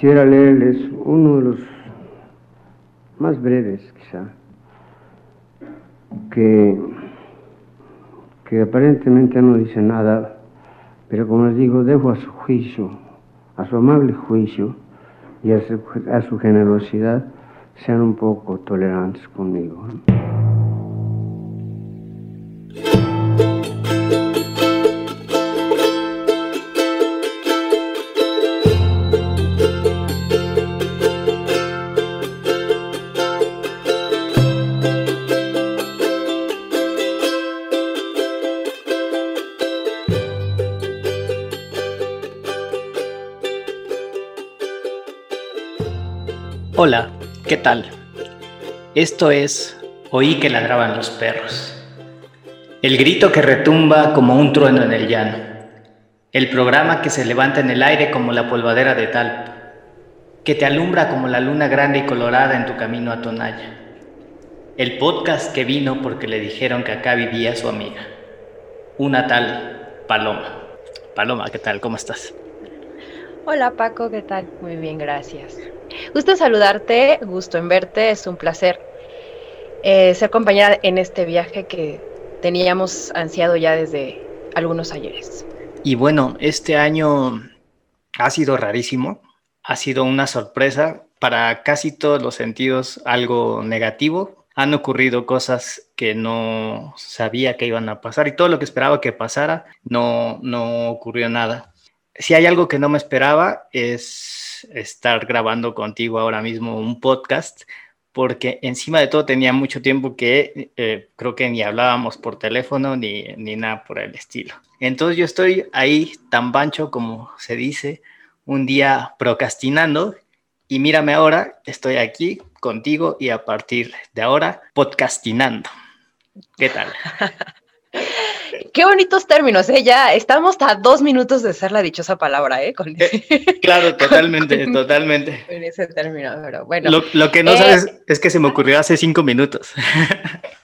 quisiera leerles uno de los más breves, quizá, que, que aparentemente no dice nada, pero como les digo, dejo a su juicio, a su amable juicio y a su, a su generosidad, sean un poco tolerantes conmigo. Hola, ¿qué tal? Esto es Oí que ladraban los perros. El grito que retumba como un trueno en el llano. El programa que se levanta en el aire como la polvadera de talp. Que te alumbra como la luna grande y colorada en tu camino a Tonaya. El podcast que vino porque le dijeron que acá vivía su amiga. Una tal Paloma. Paloma, ¿qué tal? ¿Cómo estás? Hola Paco, ¿qué tal? Muy bien, gracias. Gusto saludarte, gusto en verte, es un placer eh, ser compañera en este viaje que teníamos ansiado ya desde algunos ayeres. Y bueno, este año ha sido rarísimo, ha sido una sorpresa para casi todos los sentidos, algo negativo. Han ocurrido cosas que no sabía que iban a pasar y todo lo que esperaba que pasara no, no ocurrió nada. Si hay algo que no me esperaba es estar grabando contigo ahora mismo un podcast, porque encima de todo tenía mucho tiempo que eh, creo que ni hablábamos por teléfono ni, ni nada por el estilo. Entonces yo estoy ahí tan bancho como se dice, un día procrastinando y mírame ahora, estoy aquí contigo y a partir de ahora podcastinando. ¿Qué tal? Qué bonitos términos, ¿eh? Ya estamos a dos minutos de ser la dichosa palabra, ¿eh? eh claro, totalmente, totalmente. En ese término, pero bueno. Lo, que no sabes eh, es que se me ocurrió hace cinco minutos.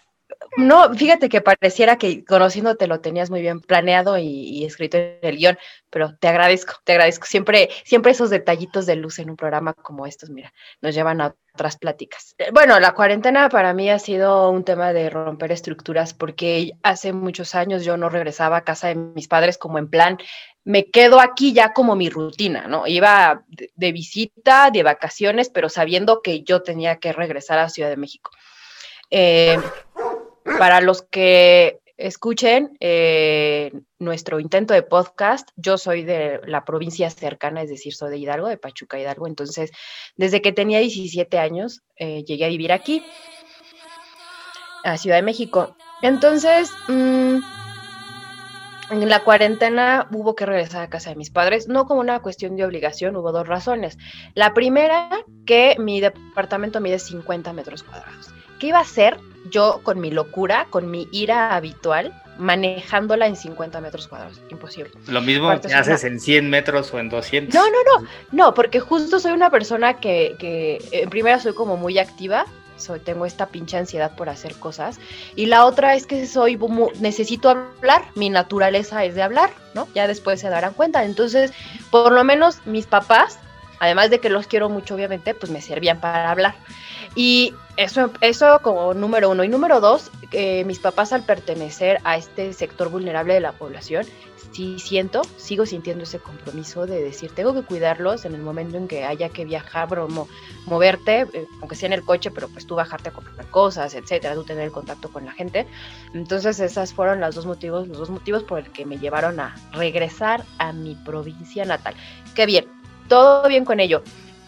No, fíjate que pareciera que conociéndote lo tenías muy bien planeado y, escrito en el guion, pero te agradezco, te agradezco. Siempre, siempre esos detallitos de luz en un programa como estos, mira, nos llevan a otras pláticas. Eh, bueno, la cuarentena para mí ha sido un tema de romper estructuras porque hace muchos años yo no regresaba a casa de mis padres como en plan, me quedo aquí ya como mi rutina, ¿no? Iba de visita, de vacaciones, pero sabiendo que yo tenía que regresar a Ciudad de México. Eh, para los que escuchen eh, nuestro intento de podcast, yo soy de la provincia cercana, es decir, soy de Hidalgo, de Pachuca Hidalgo. Entonces, desde que tenía 17 años, eh, llegué a vivir aquí, a Ciudad de México. Entonces, mm, en la cuarentena hubo que regresar a casa de mis padres, no como una cuestión de obligación, hubo dos razones. La primera, que mi departamento mide 50 metros cuadrados. ¿Qué iba a hacer yo con mi locura, con mi ira habitual, manejándola en 50 metros cuadrados? Imposible. Lo mismo que haces en 100 metros o en 200. No, no, no, no, porque justo soy una persona que, que en primera soy como muy activa, soy, tengo esta pinche ansiedad por hacer cosas. Y la otra es que soy, necesito hablar, mi naturaleza es de hablar, ¿no? Ya después se darán cuenta. Entonces, por lo menos mis papás, además de que los quiero mucho, obviamente, pues me servían para hablar. Y eso, eso como número uno. Y número dos, eh, mis papás al pertenecer a este sector vulnerable de la población, sí siento, sigo sintiendo ese compromiso de decir, tengo que cuidarlos en el momento en que haya que viajar, o moverte, eh, aunque sea en el coche, pero pues tú bajarte a comprar cosas, etcétera, tú tener el contacto con la gente. Entonces, esas fueron los dos motivos, los dos motivos por el que me llevaron a regresar a mi provincia natal. Qué bien, todo bien con ello.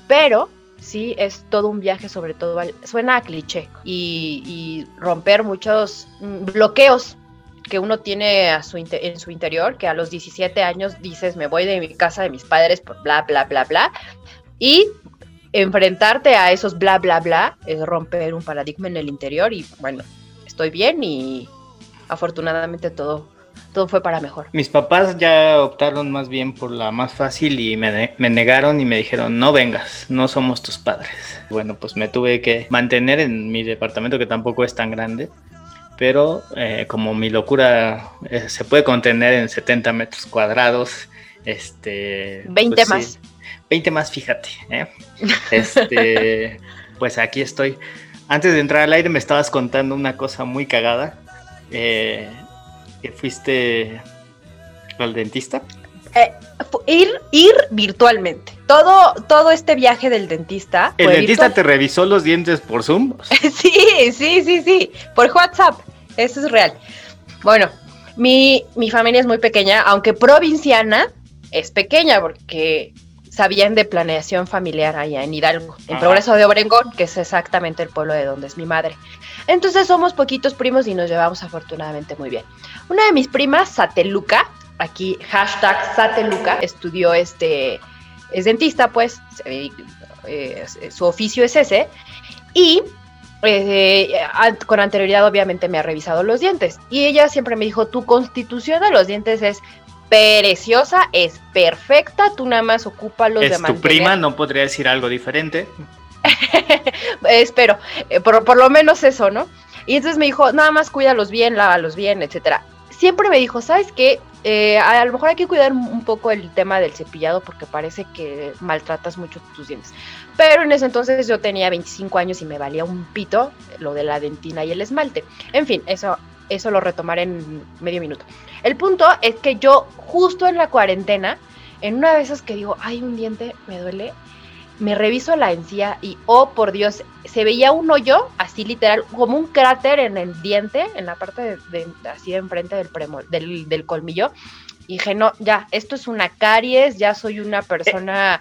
Pero sí es todo un viaje, sobre todo, suena a cliché, y, romper muchos mm, bloqueos que uno tiene a su en su interior, que a los 17 años dices, me voy de mi casa de mis padres por bla, bla, bla, bla, y enfrentarte a esos bla, bla, bla, es romper un paradigma en el interior y bueno, estoy bien y afortunadamente todo todo fue para mejor. Mis papás ya optaron más bien por la más fácil y me, negaron y me dijeron, no vengas, no somos tus padres. Bueno, pues me tuve que mantener en mi departamento que tampoco es tan grande, pero eh, como mi locura eh, se puede contener en 70 metros cuadrados, este... 20 pues más. 20 más, fíjate. ¿eh? Este, pues aquí estoy. Antes de entrar al aire me estabas contando una cosa muy cagada. Que fuiste al dentista. Eh, ir, ir virtualmente. Todo, todo este viaje del dentista. ¿El dentista te revisó los dientes por Zoom? sí, sí, sí, sí. Por WhatsApp. Eso es real. Bueno, mi, mi familia es muy pequeña, aunque provinciana es pequeña, porque sabían de planeación familiar allá en Hidalgo, en Progreso de Obrengón, que es exactamente el pueblo de donde es mi madre. Entonces somos poquitos primos y nos llevamos afortunadamente muy bien. Una de mis primas, Sateluca, aquí hashtag Sateluca, estudió este, es dentista pues, eh, su oficio es ese, y eh, con anterioridad obviamente me ha revisado los dientes y ella siempre me dijo, tu constitución de los dientes es preciosa, es perfecta, tú nada más ocupa los Es tu prima, no podría decir algo diferente. Espero, eh, por, lo menos eso, ¿no? Y entonces me dijo, nada más cuídalos bien, lávalos bien, etcétera. Siempre me dijo, ¿sabes qué? Eh, a, lo mejor hay que cuidar un poco el tema del cepillado porque parece que maltratas mucho tus dientes. Pero en ese entonces yo tenía 25 años y me valía un pito lo de la dentina y el esmalte. En fin, eso, eso lo retomaré en medio minuto. El punto es que yo justo en la cuarentena, en una de esas que digo, ay, un diente me duele, me reviso la encía y, oh, por Dios, se veía un hoyo, así literal, como un cráter en el diente, en la parte de, así de enfrente del, del, del, colmillo. Y dije, no, ya, esto es una caries, ya soy una persona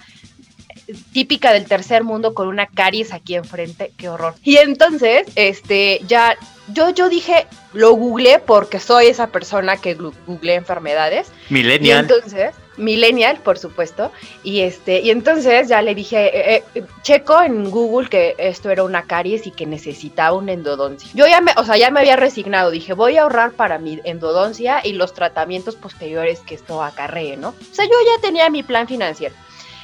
típica del tercer mundo con una caries aquí enfrente, qué horror. Y entonces, este, ya, yo, yo dije, lo googleé porque soy esa persona que googleé enfermedades. Millennial. Y entonces, millennial, por supuesto. Y este, y entonces ya le dije, eh, eh, checo en Google que esto era una caries y que necesitaba una endodoncia. Yo ya me, o sea, ya me había resignado, dije, voy a ahorrar para mi endodoncia y los tratamientos posteriores que esto acarree, ¿no? O sea, yo ya tenía mi plan financiero.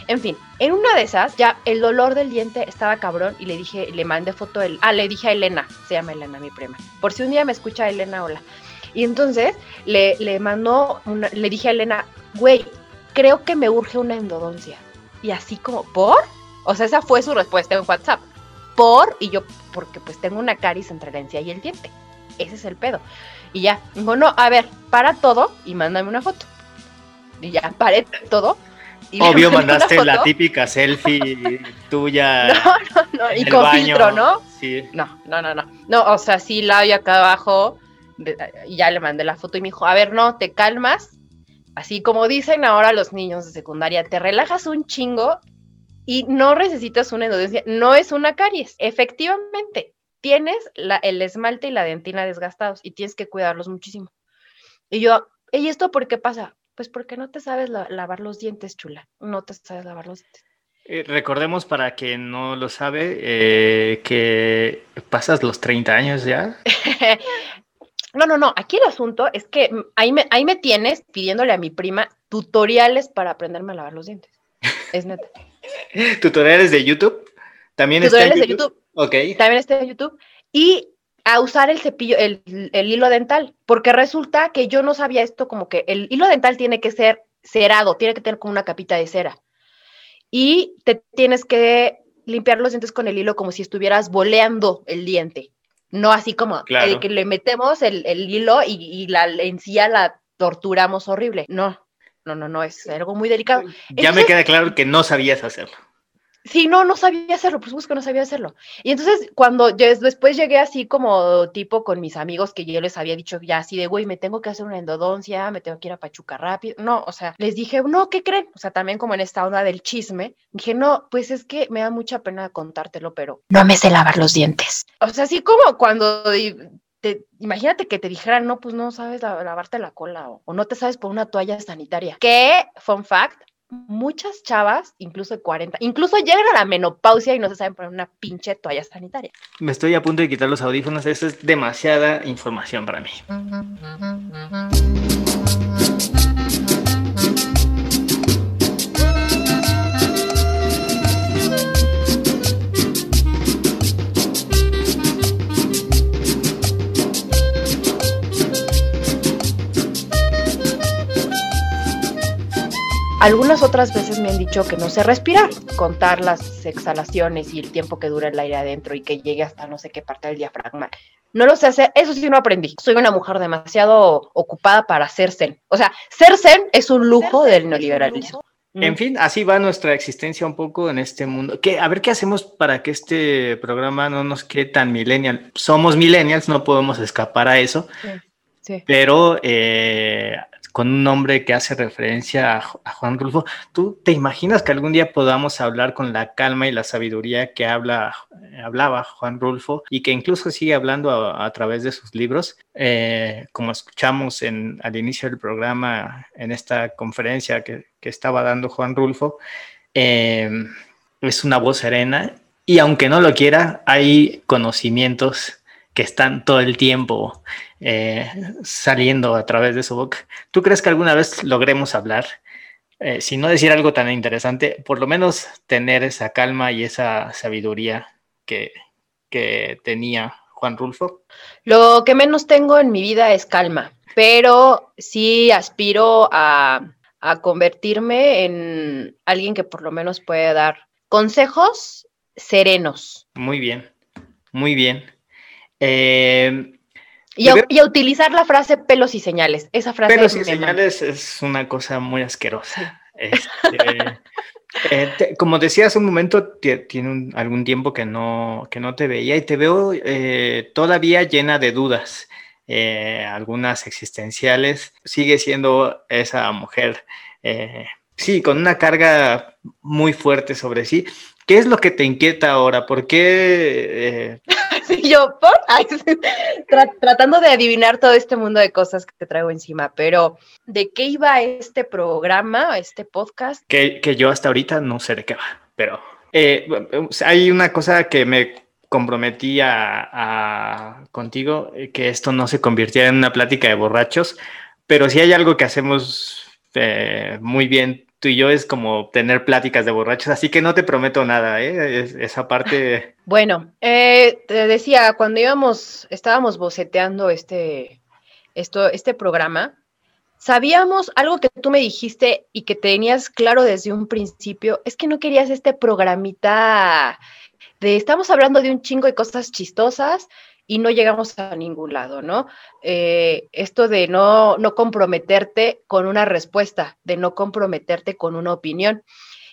En fin, en una de esas, ya el dolor del diente estaba cabrón y le dije, le mandé foto, el, ah, le dije a Elena, se llama Elena, mi prima. Por si un día me escucha Elena, hola. Y entonces le, le mandó, una, le dije a Elena, güey, creo que me urge una endodoncia. Y así como, ¿por? O sea, esa fue su respuesta en WhatsApp. Por, y yo, porque pues tengo una caries entre la encía y el diente. Ese es el pedo. Y ya, dijo, no, a ver, para todo y mándame una foto. Y ya, paré todo Obvio, mandaste la típica selfie tuya. No, no, no. Y con filtro, ¿no? Sí. No, no, no, no. No, o sea, sí la vi acá abajo. Y ya le mandé la foto y me dijo, a ver, no, te calmas. Así como dicen ahora los niños de secundaria, te relajas un chingo y no necesitas una endodoncia. No es una caries. Efectivamente, tienes el esmalte y la dentina desgastados y tienes que cuidarlos muchísimo. Y yo, ¿y esto por qué pasa? Pues porque no te sabes lavar los dientes, chula. No te sabes lavar los dientes. Eh, recordemos para quien no lo sabe eh, que pasas los 30 años ya. no, no, no. Aquí el asunto es que ahí me, ahí me tienes pidiéndole a mi prima tutoriales para aprenderme a lavar los dientes. Es neta. ¿Tutoriales de YouTube? También tutoriales está en YouTube? de YouTube. Ok. También está en YouTube. Y a usar el cepillo, el, hilo dental, porque resulta que yo no sabía esto, como que el hilo dental tiene que ser cerado, tiene que tener como una capita de cera. Y te tienes que limpiar los dientes con el hilo como si estuvieras boleando el diente, no así como el que le metemos el, hilo y, la encía la torturamos horrible. No, no, no, no, es algo muy delicado. Ya me queda claro que no sabías hacerlo. Sí, no, no sabía hacerlo, por supuesto que no sabía hacerlo. Y entonces, cuando yo después llegué así como tipo con mis amigos que yo les había dicho ya así de, güey, me tengo que hacer una endodoncia, me tengo que ir a Pachuca rápido. No, o sea, les dije, no, ¿qué creen? O sea, también como en esta onda del chisme, dije, no, pues es que me da mucha pena contártelo, pero no me sé lavar los dientes. O sea, así como cuando te, imagínate que te dijeran, no, pues no sabes lavarte la cola o, o, no te sabes por una toalla sanitaria. Que, fun fact, muchas chavas, incluso de 40, incluso llegan a la menopausia y no se saben poner una pinche toalla sanitaria. Me estoy a punto de quitar los audífonos, eso es demasiada información para mí. Algunas otras veces me han dicho que no sé respirar, contar las exhalaciones y el tiempo que dura el aire adentro y que llegue hasta no sé qué parte del diafragma. No lo sé hacer, eso sí no aprendí. Soy una mujer demasiado ocupada para ser zen. O sea, ser zen es un lujo del neoliberalismo. En fin, así va nuestra existencia un poco en este mundo. Que, a ver qué hacemos para que este programa no nos quede tan millennial. Somos millennials, no podemos escapar a eso. Sí, Pero eh, con un nombre que hace referencia a, Juan Rulfo. ¿Tú te imaginas que algún día podamos hablar con la calma y la sabiduría que habla, hablaba Juan Rulfo y que incluso sigue hablando a, través de sus libros? Eh, como escuchamos en, al inicio del programa en esta conferencia que, que estaba dando Juan Rulfo, eh, es una voz serena y aunque no lo quiera, hay conocimientos que están todo el tiempo eh, saliendo a través de su boca. ¿Tú crees que alguna vez logremos hablar? Eh, si no decir algo tan interesante, por lo menos tener esa calma y esa sabiduría que, que tenía Juan Rulfo. Lo que menos tengo en mi vida es calma, pero sí aspiro a, a convertirme en alguien que por lo menos puede dar consejos serenos. Muy bien, muy bien. Eh, y, a, utilizar la frase pelos y señales. Esa frase. Pelos y señales es una cosa muy asquerosa. Este, eh, como decía hace un momento, tiene algún tiempo que no, que no te veía y te veo eh, todavía llena de dudas. algunas existenciales. Sigue siendo esa mujer, sí, con una carga muy fuerte sobre sí. ¿Qué es lo que te inquieta ahora? ¿Por qué? Eh... yo, ¿por? tratando de adivinar todo este mundo de cosas que te traigo encima, pero ¿de qué iba este programa, este podcast? Que, yo hasta ahorita no sé de qué va, pero eh, hay una cosa que me comprometí a, contigo, eh, que esto no se convirtiera en una plática de borrachos, pero si hay algo que hacemos eh, muy bien tú y yo es como tener pláticas de borrachos, así que no te prometo nada, ¿eh? esa parte. Bueno, eh, te decía, cuando íbamos, estábamos boceteando este, esto, este programa, sabíamos algo que tú me dijiste y que tenías claro desde un principio, es que no querías este programita de estamos hablando de un chingo de cosas chistosas y no llegamos a ningún lado, ¿no? Eh, esto de no, no comprometerte con una respuesta, de no comprometerte con una opinión.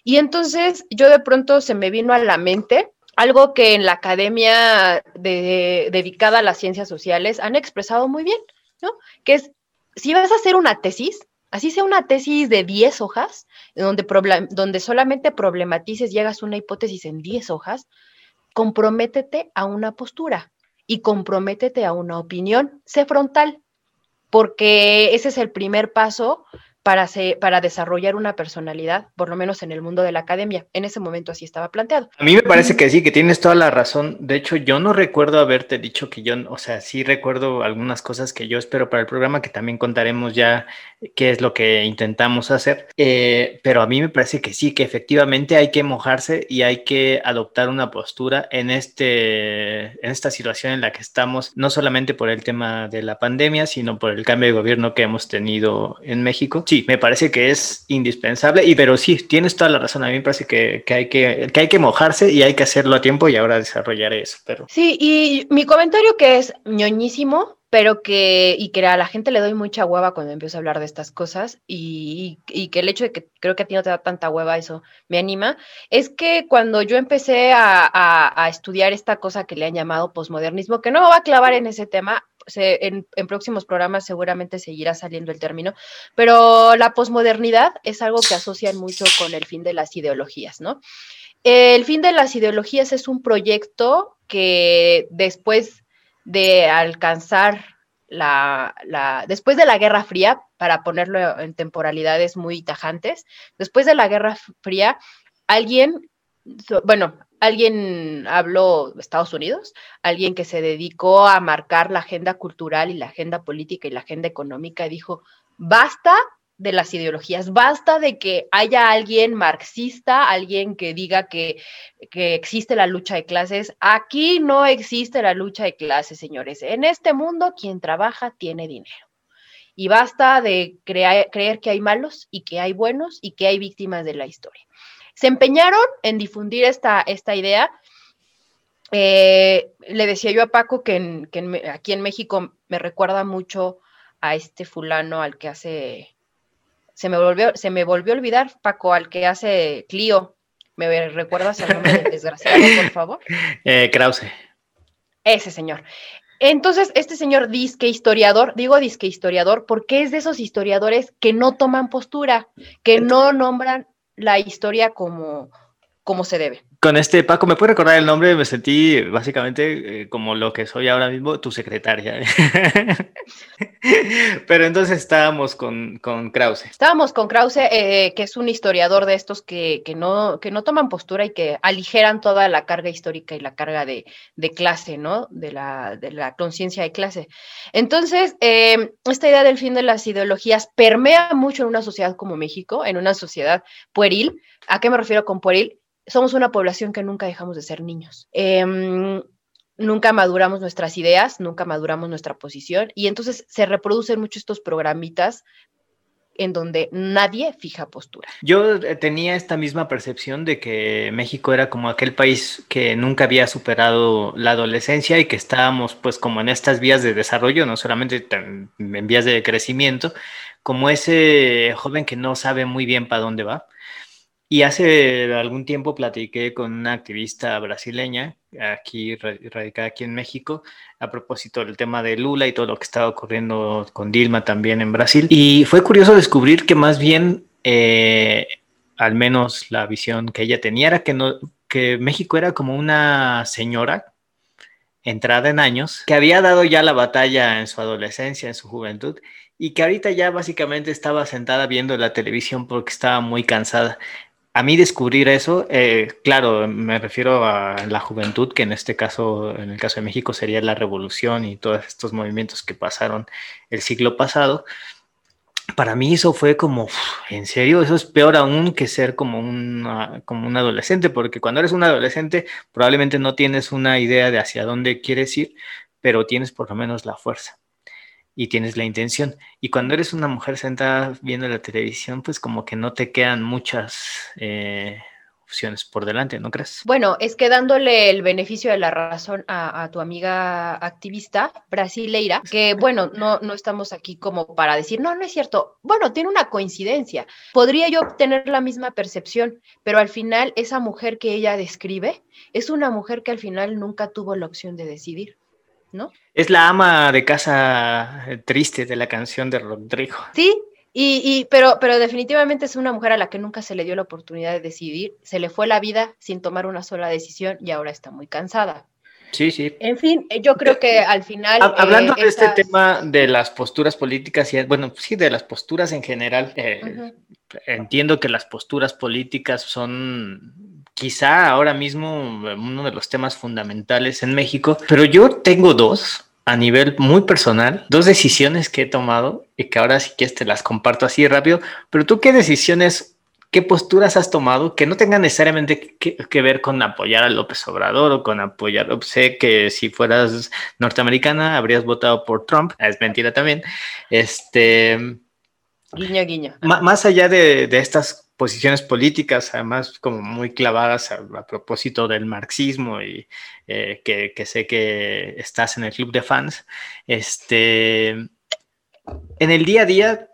Y entonces yo de pronto se me vino a la mente algo que en la academia dedicada a las ciencias sociales han expresado muy bien, ¿no? Que es, si vas a hacer una tesis, así sea una tesis de 10 hojas, donde, donde solamente problematices y hagas una hipótesis en 10 hojas, comprométete a una postura y comprométete a una opinión, sé frontal, porque ese es el primer paso para, para desarrollar una personalidad, por lo menos en el mundo de la academia. En ese momento así estaba planteado. A mí me parece que sí, que tienes toda la razón. De hecho, yo no recuerdo haberte dicho que yo, o sea, sí recuerdo algunas cosas que yo espero para el programa, que también contaremos ya qué es lo que intentamos hacer. Eh, pero a mí me parece que sí, que efectivamente hay que mojarse y hay que adoptar una postura en, este, en esta situación en la que estamos, no solamente por el tema de la pandemia, sino por el cambio de gobierno que hemos tenido en México sí, me parece que es indispensable, y pero sí, tienes toda la razón, a mí me parece que, hay, que, hay que mojarse y hay que hacerlo a tiempo y ahora desarrollar eso. Pero... Sí, y mi comentario que es ñoñísimo, pero que, y que a la gente le doy mucha hueva cuando empiezo a hablar de estas cosas, y, que el hecho de que creo que a ti no te da tanta hueva, eso me anima, es que cuando yo empecé a, estudiar esta cosa que le han llamado posmodernismo, que no me va a clavar en ese tema, en, próximos programas seguramente seguirá saliendo el término, pero la posmodernidad es algo que asocian mucho con el fin de las ideologías, ¿no? El fin de las ideologías es un proyecto que después de alcanzar la, después de la Guerra Fría, para ponerlo en temporalidades muy tajantes, después de la Guerra Fría, alguien, bueno, alguien habló Estados Unidos, alguien que se dedicó a marcar la agenda cultural y la agenda política y la agenda económica, dijo, basta de las ideologías, basta de que haya alguien marxista, alguien que diga que, que, existe la lucha de clases. Aquí no existe la lucha de clases, señores. En este mundo, quien trabaja tiene dinero. y basta de creer que hay malos y que hay buenos y que hay víctimas de la historia. Se empeñaron en difundir esta, esta idea. Eh, le decía yo a Paco que, aquí en México me recuerda mucho a este fulano al que hace, se me volvió, se me volvió a olvidar, Paco, al que hace Clio. ¿Me recuerdas el nombre del desgraciado, por favor? Eh, Krause. Ese señor. Entonces, este señor disque historiador, digo disque historiador, porque es de esos historiadores que no toman postura, que no nombran la historia como, como se debe con este Paco, ¿me puede recordar el nombre? Me sentí básicamente eh, como lo que soy ahora mismo, tu secretaria. Pero entonces estábamos con, con Krause. Estábamos con Krause, eh, que es un historiador de estos que, no, que no toman postura y que aligeran toda la carga histórica y la carga de, clase, ¿no? De la, de la conciencia de clase. Entonces, eh, esta idea del fin de las ideologías permea mucho en una sociedad como México, en una sociedad pueril. ¿A qué me refiero con pueril? Somos una población que nunca dejamos de ser niños. Em, nunca maduramos nuestras ideas, nunca maduramos nuestra posición y entonces se reproducen mucho estos programitas en donde nadie fija postura. Yo eh, tenía esta misma percepción de que México era como aquel país que nunca había superado la adolescencia y que estábamos pues como en estas vías de desarrollo, no solamente en vías de crecimiento, como ese joven que no sabe muy bien para dónde va y hace algún tiempo platiqué con una activista brasileña, aquí radicada aquí en México, a propósito del tema de Lula y todo lo que estaba ocurriendo con Dilma también en Brasil. Y fue curioso descubrir que más bien, eh, al menos la visión que ella tenía era que, no, que México era como una señora entrada en años, que había dado ya la batalla en su adolescencia, en su juventud, y que ahorita ya básicamente estaba sentada viendo la televisión porque estaba muy cansada a mí descubrir eso, eh, claro, me refiero a la juventud, que en este caso, en el caso de México, sería la revolución y todos estos movimientos que pasaron el siglo pasado. Para mí eso fue como, en serio, eso es peor aún que ser como, como un adolescente, porque cuando eres un adolescente probablemente no tienes una idea de hacia dónde quieres ir, pero tienes por lo menos la fuerza y tienes la intención. Y cuando eres una mujer sentada viendo la televisión, pues como que no te quedan muchas eh, opciones por delante, ¿no crees? Bueno, es que dándole el beneficio de la razón a, tu amiga activista brasileira, que bueno, no, no estamos aquí como para decir, no, no es cierto. Bueno, tiene una coincidencia. Podría yo tener la misma percepción, pero al final esa mujer que ella describe es una mujer que al final nunca tuvo la opción de decidir. ¿No? Es la ama de casa triste de la canción de Rodrigo. Sí, y, pero, pero definitivamente es una mujer a la que nunca se le dio la oportunidad de decidir, se le fue la vida sin tomar una sola decisión y ahora está muy cansada. Sí, sí. En fin, yo creo que al final... Hablando eh, de este tema de las posturas políticas y, bueno, sí, de las posturas en general, eh, entiendo que las posturas políticas son quizá ahora mismo uno de los temas fundamentales en México, pero yo tengo dos a nivel muy personal, dos decisiones que he tomado y que ahora sí que te las comparto así rápido, pero tú qué decisiones, qué posturas has tomado que no tengan necesariamente que, ver con apoyar a López Obrador o con apoyar, sé que si fueras norteamericana habrías votado por Trump, es mentira también, este... Guiño, guiño. Más allá de, de estas posiciones políticas, además como muy clavadas a, propósito del marxismo y eh, que, sé que estás en el club de fans. Este, en el día a día,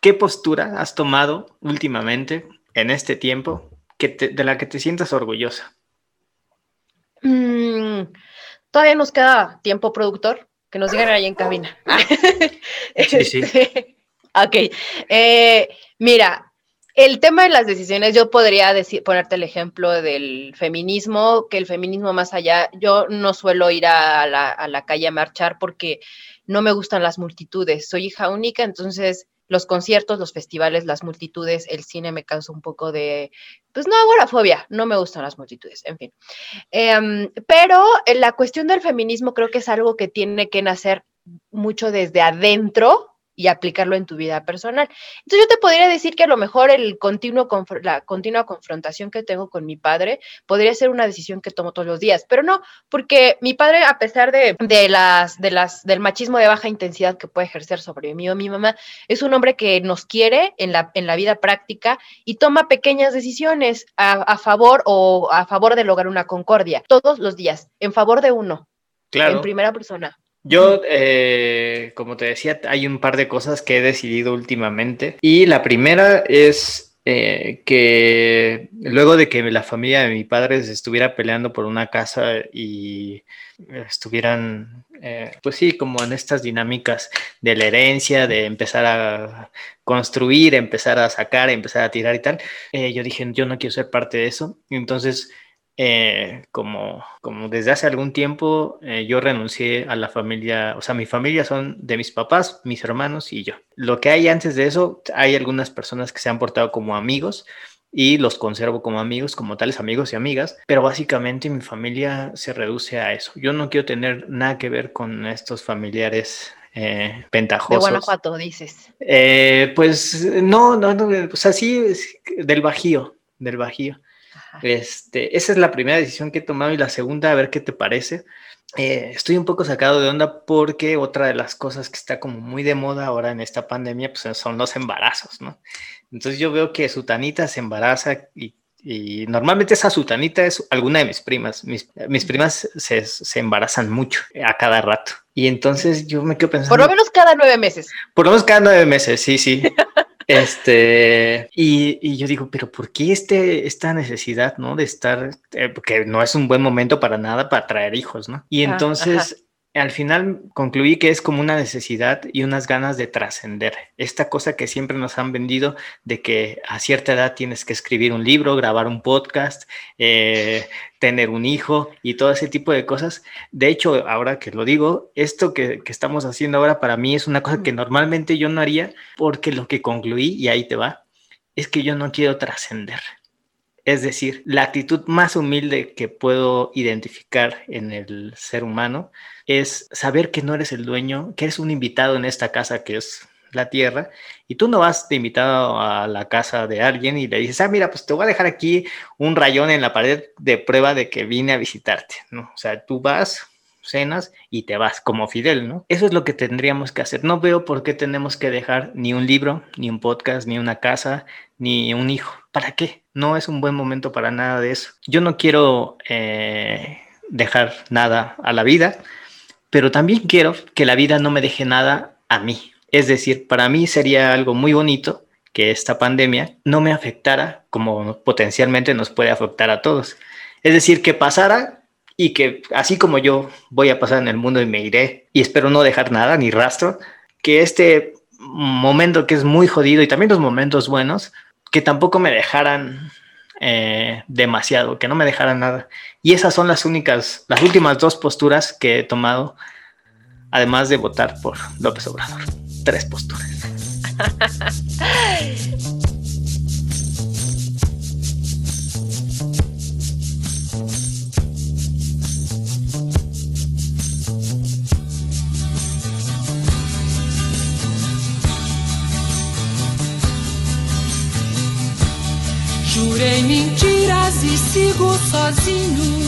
¿qué postura has tomado últimamente en este tiempo que de la que te sientas orgullosa? Mm, todavía nos queda tiempo, productor, que nos digan ahí en cabina. sí, sí. ok. Eh, Mira, el tema de las decisiones, yo podría decir, ponerte el ejemplo del feminismo, que el feminismo más allá, yo no suelo ir a la, calle a marchar porque no me gustan las multitudes, soy hija única, entonces los conciertos, los festivales, las multitudes, el cine me causa un poco de, pues no, agorafobia, no me gustan las multitudes, en fin. Em, pero la cuestión del feminismo creo que es algo que tiene que nacer mucho desde adentro y aplicarlo en tu vida personal. Entonces yo te podría decir que a lo mejor el continuo la continua confrontación que tengo con mi padre podría ser una decisión que tomo todos los días, pero no, porque mi padre, a pesar de, las, de las, del machismo de baja intensidad que puede ejercer sobre mí o mi mamá, es un hombre que nos quiere en la, en la vida práctica y toma pequeñas decisiones a, a favor o a favor de lograr una concordia todos los días, en favor de uno, claro. en primera persona. Yo, eh, como te decía, hay un par de cosas que he decidido últimamente. Y la primera es eh, que luego de que la familia de mi padre se estuviera peleando por una casa y estuvieran, eh, pues sí, como en estas dinámicas de la herencia, de empezar a construir, empezar a sacar, empezar a tirar y tal, yo dije, yo no quiero ser parte de eso. Entonces eh, como, como desde hace algún tiempo eh, yo renuncié a la familia, o sea, mi familia son de mis papás, mis hermanos y yo. Lo que hay antes de eso, hay algunas personas que se han portado como amigos y los conservo como amigos, como tales amigos y amigas, pero básicamente mi familia se reduce a eso. Yo no quiero tener nada que ver con estos familiares eh, pentajosos. De Guanajuato, dices. Eh, pues no, no, no, pues así del Bajío, del Bajío. Este, esa es la primera decisión que he tomado y la segunda, a ver qué te parece. Eh, estoy un poco sacado de onda porque otra de las cosas que está como muy de moda ahora en esta pandemia pues son los embarazos, ¿no? Entonces yo veo que Sutanita se embaraza y, normalmente esa Sutanita es alguna de mis primas. Mis, primas se, se, embarazan mucho a cada rato. Y entonces yo me quedo pensando... Por lo menos cada nueve meses. Por lo menos cada nueve meses, sí, sí. Este, y, yo digo, pero ¿por qué este, esta necesidad, no? De estar, eh, porque no es un buen momento para nada para traer hijos, ¿no? Y ah, entonces al final concluí que es como una necesidad y unas ganas de trascender. Esta cosa que siempre nos han vendido de que a cierta edad tienes que escribir un libro, grabar un podcast, eh, tener un hijo y todo ese tipo de cosas. De hecho, ahora que lo digo, esto que, que estamos haciendo ahora para mí es una cosa que normalmente yo no haría porque lo que concluí, y ahí te va, es que yo no quiero trascender. Es decir, la actitud más humilde que puedo identificar en el ser humano es saber que no eres el dueño, que eres un invitado en esta casa que es la tierra, y tú no vas de invitado a la casa de alguien y le dices, ah, mira, pues te voy a dejar aquí un rayón en la pared de prueba de que vine a visitarte, ¿no? O sea, tú vas, cenas y te vas como Fidel, ¿no? Eso es lo que tendríamos que hacer. No veo por qué tenemos que dejar ni un libro, ni un podcast, ni una casa, ni un hijo. ¿Para qué? No es un buen momento para nada de eso. Yo no quiero eh, dejar nada a la vida, pero también quiero que la vida no me deje nada a mí. Es decir, para mí sería algo muy bonito que esta pandemia no me afectara como potencialmente nos puede afectar a todos. Es decir, que pasara y que así como yo voy a pasar en el mundo y me iré y espero no dejar nada ni rastro, que este momento que es muy jodido y también los momentos buenos, que tampoco me dejaran eh, demasiado, que no me dejaran nada. Y esas son las únicas, las últimas dos posturas que he tomado, además de votar por López Obrador. Tres posturas. Jurei mentiras e sigo sozinho.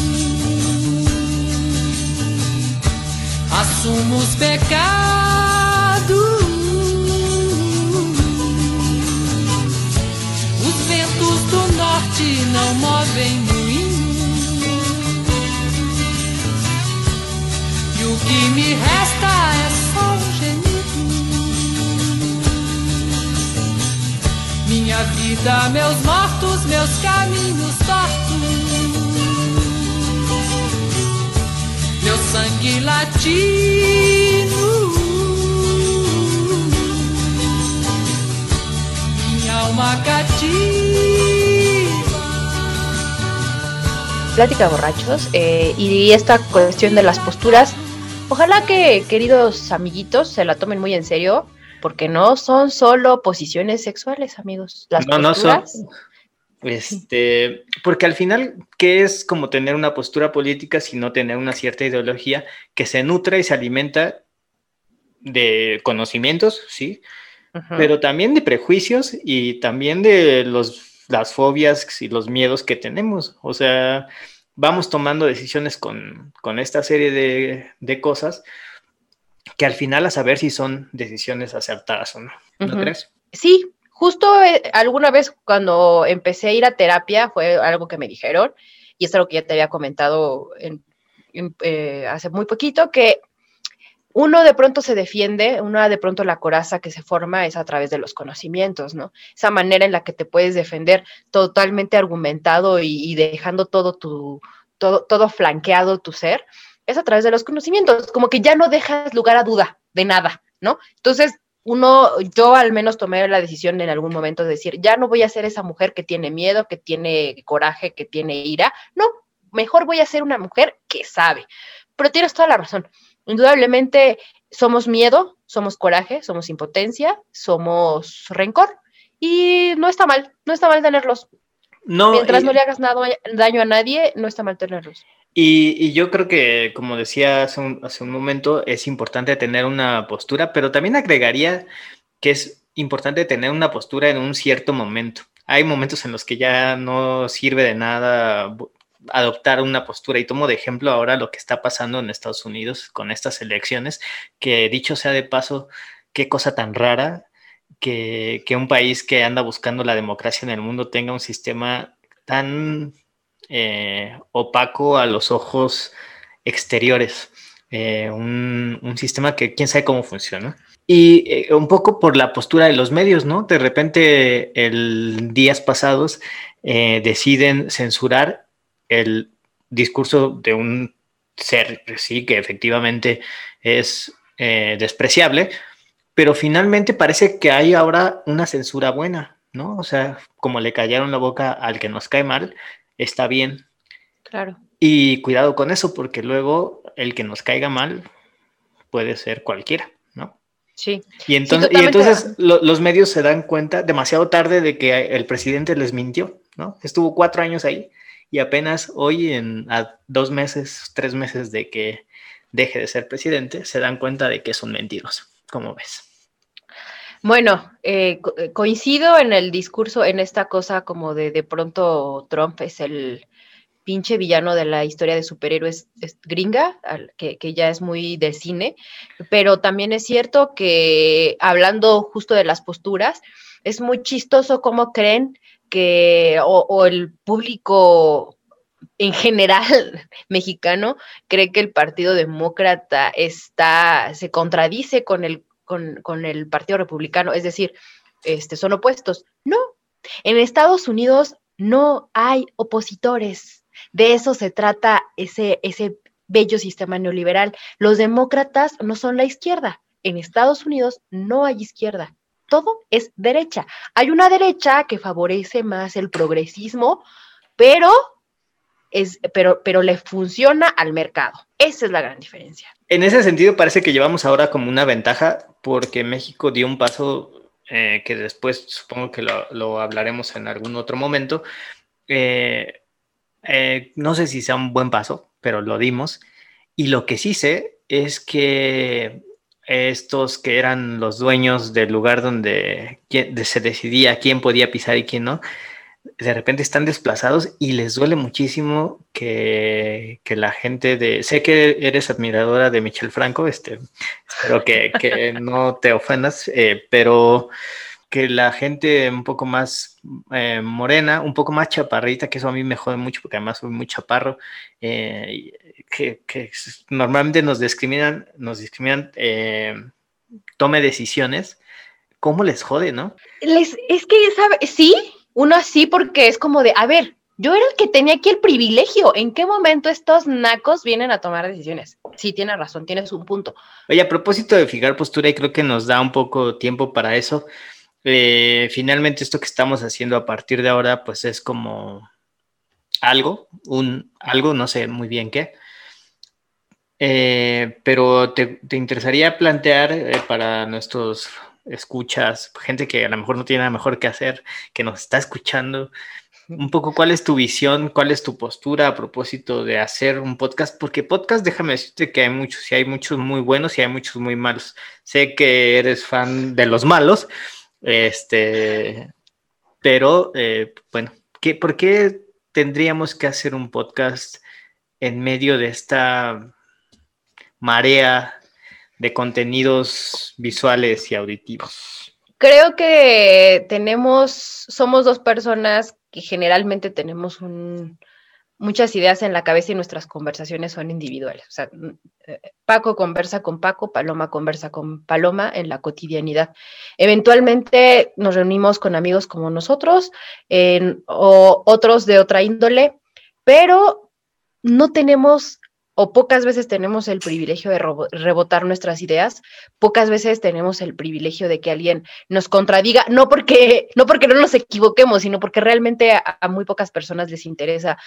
Assumo os pecados. Os ventos do norte não movem moinho. E o que me resta é só um Minha vida, meus Minha alma cativa. Plática borrachos eh, y esta cuestión de las posturas. Ojalá que, queridos amiguitos, se la tomen muy en serio porque no son solo posiciones sexuales, amigos. Las no, no son. Este, porque al final, ¿qué es como tener una postura política sino tener una cierta ideología que se nutre y se alimenta de conocimientos, sí, pero también de prejuicios y también de los, las fobias y los miedos que tenemos. O sea, vamos tomando decisiones con, esta serie de, cosas que al final a saber si son decisiones acertadas o no. ¿No crees? Sí, justo eh, alguna vez cuando empecé a ir a terapia fue algo que me dijeron y es algo que ya te había comentado eh, hace muy poquito, que uno de pronto se defiende, una de pronto la coraza que se forma es a través de los conocimientos, ¿no? Esa manera en la que te puedes defender totalmente argumentado y, dejando todo tu, todo, todo flanqueado tu ser, es a través de los conocimientos, como que ya no dejas lugar a duda de nada, ¿no? Entonces, uno, yo al menos tomé la decisión en algún momento de decir, ya no voy a ser esa mujer que tiene miedo, que tiene coraje, que tiene ira, no, mejor voy a ser una mujer que sabe. Pero tienes toda la razón Indudablemente somos miedo, somos coraje, somos impotencia, somos rencor y no está mal, no está mal tenerlos. No, Mientras no le hagas nada, daño a nadie, no está mal tenerlos. Y, yo creo que, como decía hace un, momento, es importante tener una postura, pero también agregaría que es importante tener una postura en un cierto momento. Hay momentos en los que ya no sirve de nada adoptar una postura. Y tomo de ejemplo ahora lo que está pasando en Estados Unidos con estas elecciones, que dicho sea de paso, qué cosa tan rara que, un país que anda buscando la democracia en el mundo tenga un sistema tan eh, opaco a los ojos exteriores. Eh, un, sistema que quién sabe cómo funciona. Y eh, un poco por la postura de los medios, ¿no? De repente, el días pasados deciden censurar el discurso de un ser, sí, que efectivamente es despreciable, pero finalmente parece que hay ahora una censura buena, ¿no? O sea, como le callaron la boca al que nos cae mal, está bien. Claro. Y cuidado con eso, porque luego el que nos caiga mal puede ser cualquiera, ¿no? Sí. Y entonces, y entonces los medios se dan cuenta demasiado tarde de que el presidente les mintió, ¿no? Estuvo cuatro años ahí y apenas hoy, en a dos meses, tres meses de que deje de ser presidente, se dan cuenta de que son mentirosos. ¿Cómo ves? Bueno, eh, eh, coincido en el discurso, en esta cosa como de de pronto Trump es el pinche villano de la historia de superhéroes gringa, que, que, ya es muy de cine, pero también es cierto que hablando justo de las posturas, es muy chistoso cómo creen que, o, el público en general mexicano cree que el Partido Demócrata está, se contradice con el, con, el Partido Republicano, es decir, este, son opuestos. No, en Estados Unidos no hay opositores. De eso se trata ese, ese bello sistema neoliberal. Los demócratas no son la izquierda. En Estados Unidos no hay izquierda todo es derecha. Hay una derecha que favorece más el progresismo, pero es, pero, pero le funciona al mercado. Esa es la gran diferencia. En ese sentido, parece que llevamos ahora como una ventaja porque México dio un paso eh, que después supongo que lo, hablaremos en algún otro momento. Eh, eh, no sé si sea un buen paso, pero lo dimos. Y lo que sí sé es que estos que eran los dueños del lugar donde se decidía quién podía pisar y quién no, de repente están desplazados y les duele muchísimo que, la gente de... Sé que eres admiradora de Michel Franco, este, espero que, no te ofendas, eh, pero que la gente un poco más eh, morena, un poco más chaparrita, que eso a mí me jode mucho porque además soy muy chaparro, eh, que, normalmente nos discriminan, nos discriminan, eh, tome decisiones, ¿cómo les jode, no? Les, es que, ¿sabe? Sí, uno así porque es como de, a ver, yo era el que tenía aquí el privilegio. ¿En qué momento estos nacos vienen a tomar decisiones? Sí, tienes razón, tienes un punto. Oye, a propósito de fijar postura, y creo que nos da un poco tiempo para eso. Eh, finalmente esto que estamos haciendo a partir de ahora, pues es como algo, un algo, no sé muy bien qué. Eh, pero te, interesaría plantear eh, para nuestros escuchas, gente que a lo mejor no tiene nada mejor que hacer, que nos está escuchando, un poco cuál es tu visión, cuál es tu postura a propósito de hacer un podcast, porque podcast, déjame decirte que hay muchos, y hay muchos muy buenos y hay muchos muy malos. Sé que eres fan de los malos, este, pero eh, bueno, ¿qué, ¿por qué tendríamos que hacer un podcast en medio de esta marea de contenidos visuales y auditivos? Creo que tenemos, somos dos personas que generalmente tenemos muchas ideas en la cabeza y nuestras conversaciones son individuales. O sea, eh, Paco conversa con Paco, Paloma conversa con Paloma en la cotidianidad. Eventualmente nos reunimos con amigos como nosotros o otros de otra índole, pero no tenemos o pocas veces tenemos el privilegio de rebotar nuestras ideas, pocas veces tenemos el privilegio de que alguien nos contradiga, no porque no, porque no nos equivoquemos, sino porque realmente a, muy pocas personas les interesa.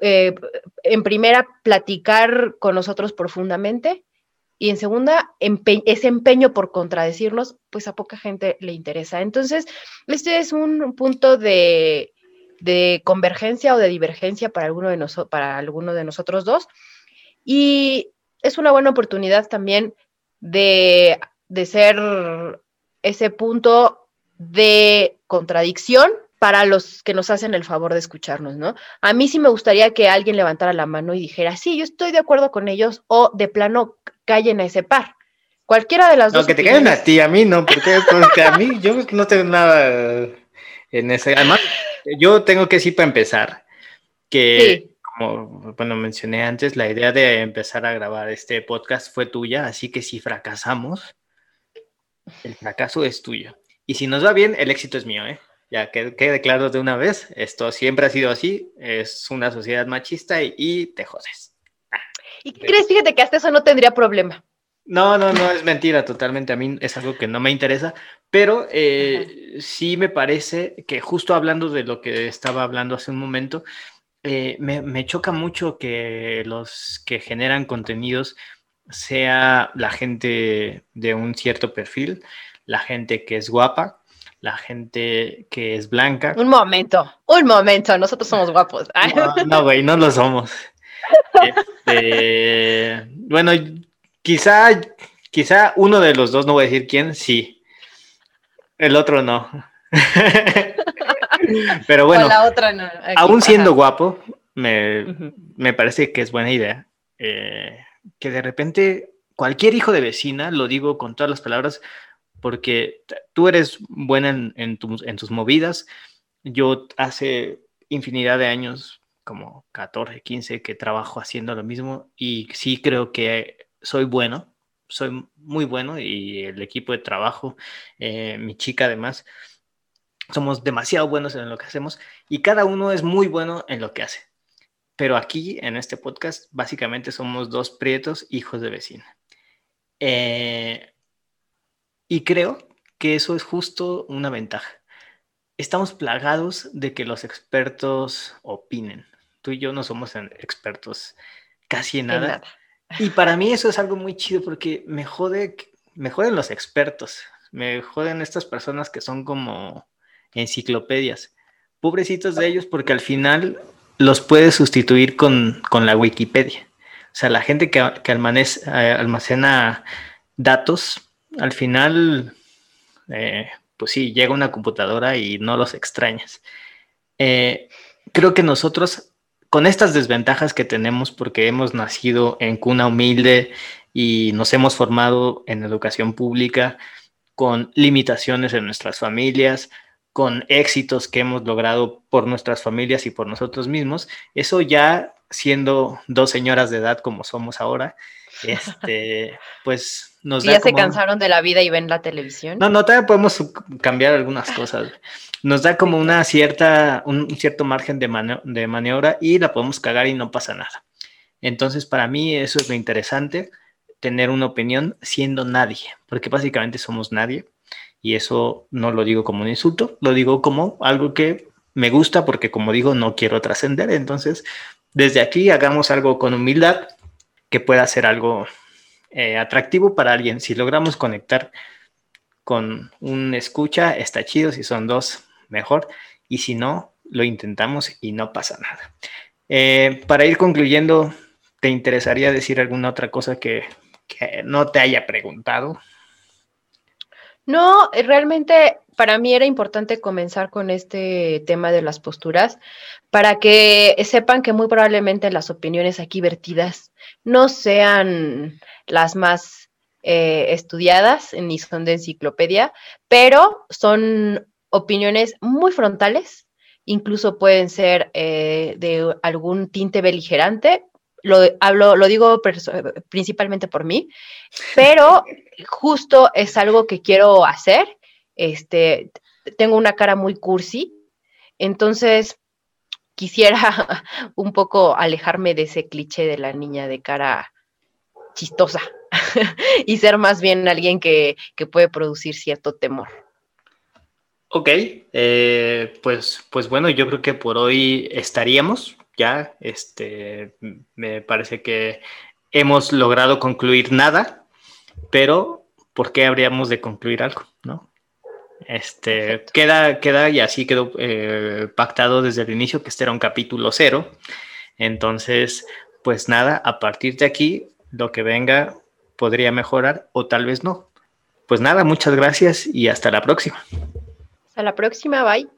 Eh, en primera, platicar con nosotros profundamente y en segunda, ese empeño por contradecirnos, pues a poca gente le interesa. Entonces, este es un punto de, de convergencia o de divergencia para alguno de, para alguno de nosotros dos. Y es una buena oportunidad también de, de ser ese punto de contradicción para los que nos hacen el favor de escucharnos, ¿no? A mí sí me gustaría que alguien levantara la mano y dijera, sí, yo estoy de acuerdo con ellos, o de plano callen a ese par. Cualquiera de las dos. No, que te callen a ti, a mí no, porque, porque a mí yo no tengo nada en ese. Además, yo tengo que decir para empezar que, como bueno, mencioné antes, la idea de empezar a grabar este podcast fue tuya, así que si fracasamos, el fracaso es tuyo. Y si nos va bien, el éxito es mío, ¿eh? Ya que quede claro de una vez, esto siempre ha sido así, es una sociedad machista y, te jodes. ¿Y qué crees? Fíjate que hasta eso no tendría problema. No, no, no, es mentira totalmente. A mí es algo que no me interesa, pero eh, sí me parece que justo hablando de lo que estaba hablando hace un momento, eh, me, choca mucho que los que generan contenidos sea la gente de un cierto perfil, la gente que es guapa, la gente que es blanca. Un momento, un momento, nosotros somos guapos. No, güey, no, lo somos. Este, bueno, quizá, quizá uno de los dos, no voy a decir quién, sí, el otro no. Pero bueno, aún siendo guapo, me, parece que es buena idea eh, que de repente cualquier hijo de vecina, lo digo con todas las palabras, porque tú eres buena en, en tus movidas. Yo hace infinidad de años, como 14, 15, que trabajo haciendo lo mismo y sí creo que soy bueno soy muy bueno y el equipo de trabajo, eh, mi chica además, somos demasiado buenos en lo que hacemos y cada uno es muy bueno en lo que hace. Pero aquí en este podcast básicamente somos dos prietos hijos de vecina. Eh, y creo que eso es justo una ventaja. Estamos plagados de que los expertos opinen. Tú y yo no somos expertos casi en nada. Y para mí eso es algo muy chido porque me jode, me joden los expertos, me joden estas personas que son como enciclopedias. Pobrecitos de ellos porque al final los puedes sustituir con, la Wikipedia. O sea, la gente que, eh, almacena datos, al final, eh, pues sí, llega una computadora y no los extrañas. Eh, creo que nosotros con estas desventajas que tenemos porque hemos nacido en cuna humilde y nos hemos formado en educación pública, con limitaciones en nuestras familias, con éxitos que hemos logrado por nuestras familias y por nosotros mismos, eso ya siendo dos señoras de edad como somos ahora, este, pues nos ¿Ya se cansaron de la vida y ven la televisión? No, no, todavía podemos cambiar algunas cosas nos da como una cierta, un cierto margen de, de maniobra y la podemos cagar y no pasa nada. Entonces, para mí eso es lo interesante, tener una opinión siendo nadie, porque básicamente somos nadie y eso no lo digo como un insulto, lo digo como algo que me gusta porque como digo, no quiero trascender. Entonces, desde aquí hagamos algo con humildad que pueda ser algo eh, atractivo para alguien. Si logramos conectar con un escucha, está chido. Si son dos, mejor. Y si no, lo intentamos y no pasa nada. Eh, para ir concluyendo, ¿te interesaría decir alguna otra cosa que, que no te haya preguntado? No, realmente para mí era importante comenzar con este tema de las posturas para que sepan que muy probablemente las opiniones aquí vertidas no sean las más eh, estudiadas ni son de enciclopedia, pero son opiniones muy frontales, incluso pueden ser eh, de algún tinte beligerante. Lo, hablo, lo digo principalmente por mí, pero justo es algo que quiero hacer este, tengo una cara muy cursi, entonces quisiera un poco alejarme de ese cliché de la niña de cara chistosa y ser más bien alguien que, puede producir cierto temor. Ok, eh, pues, pues bueno, yo creo que por hoy estaríamos ya. Este, me parece que hemos logrado concluir nada, pero ¿por qué habríamos de concluir algo? ¿No? Este, queda, queda y así quedó eh, pactado desde el inicio que este era un capítulo cero. Entonces, pues nada, a partir de aquí, lo que venga podría mejorar o tal vez no. Pues nada, muchas gracias y hasta la próxima. Hasta la próxima, bye.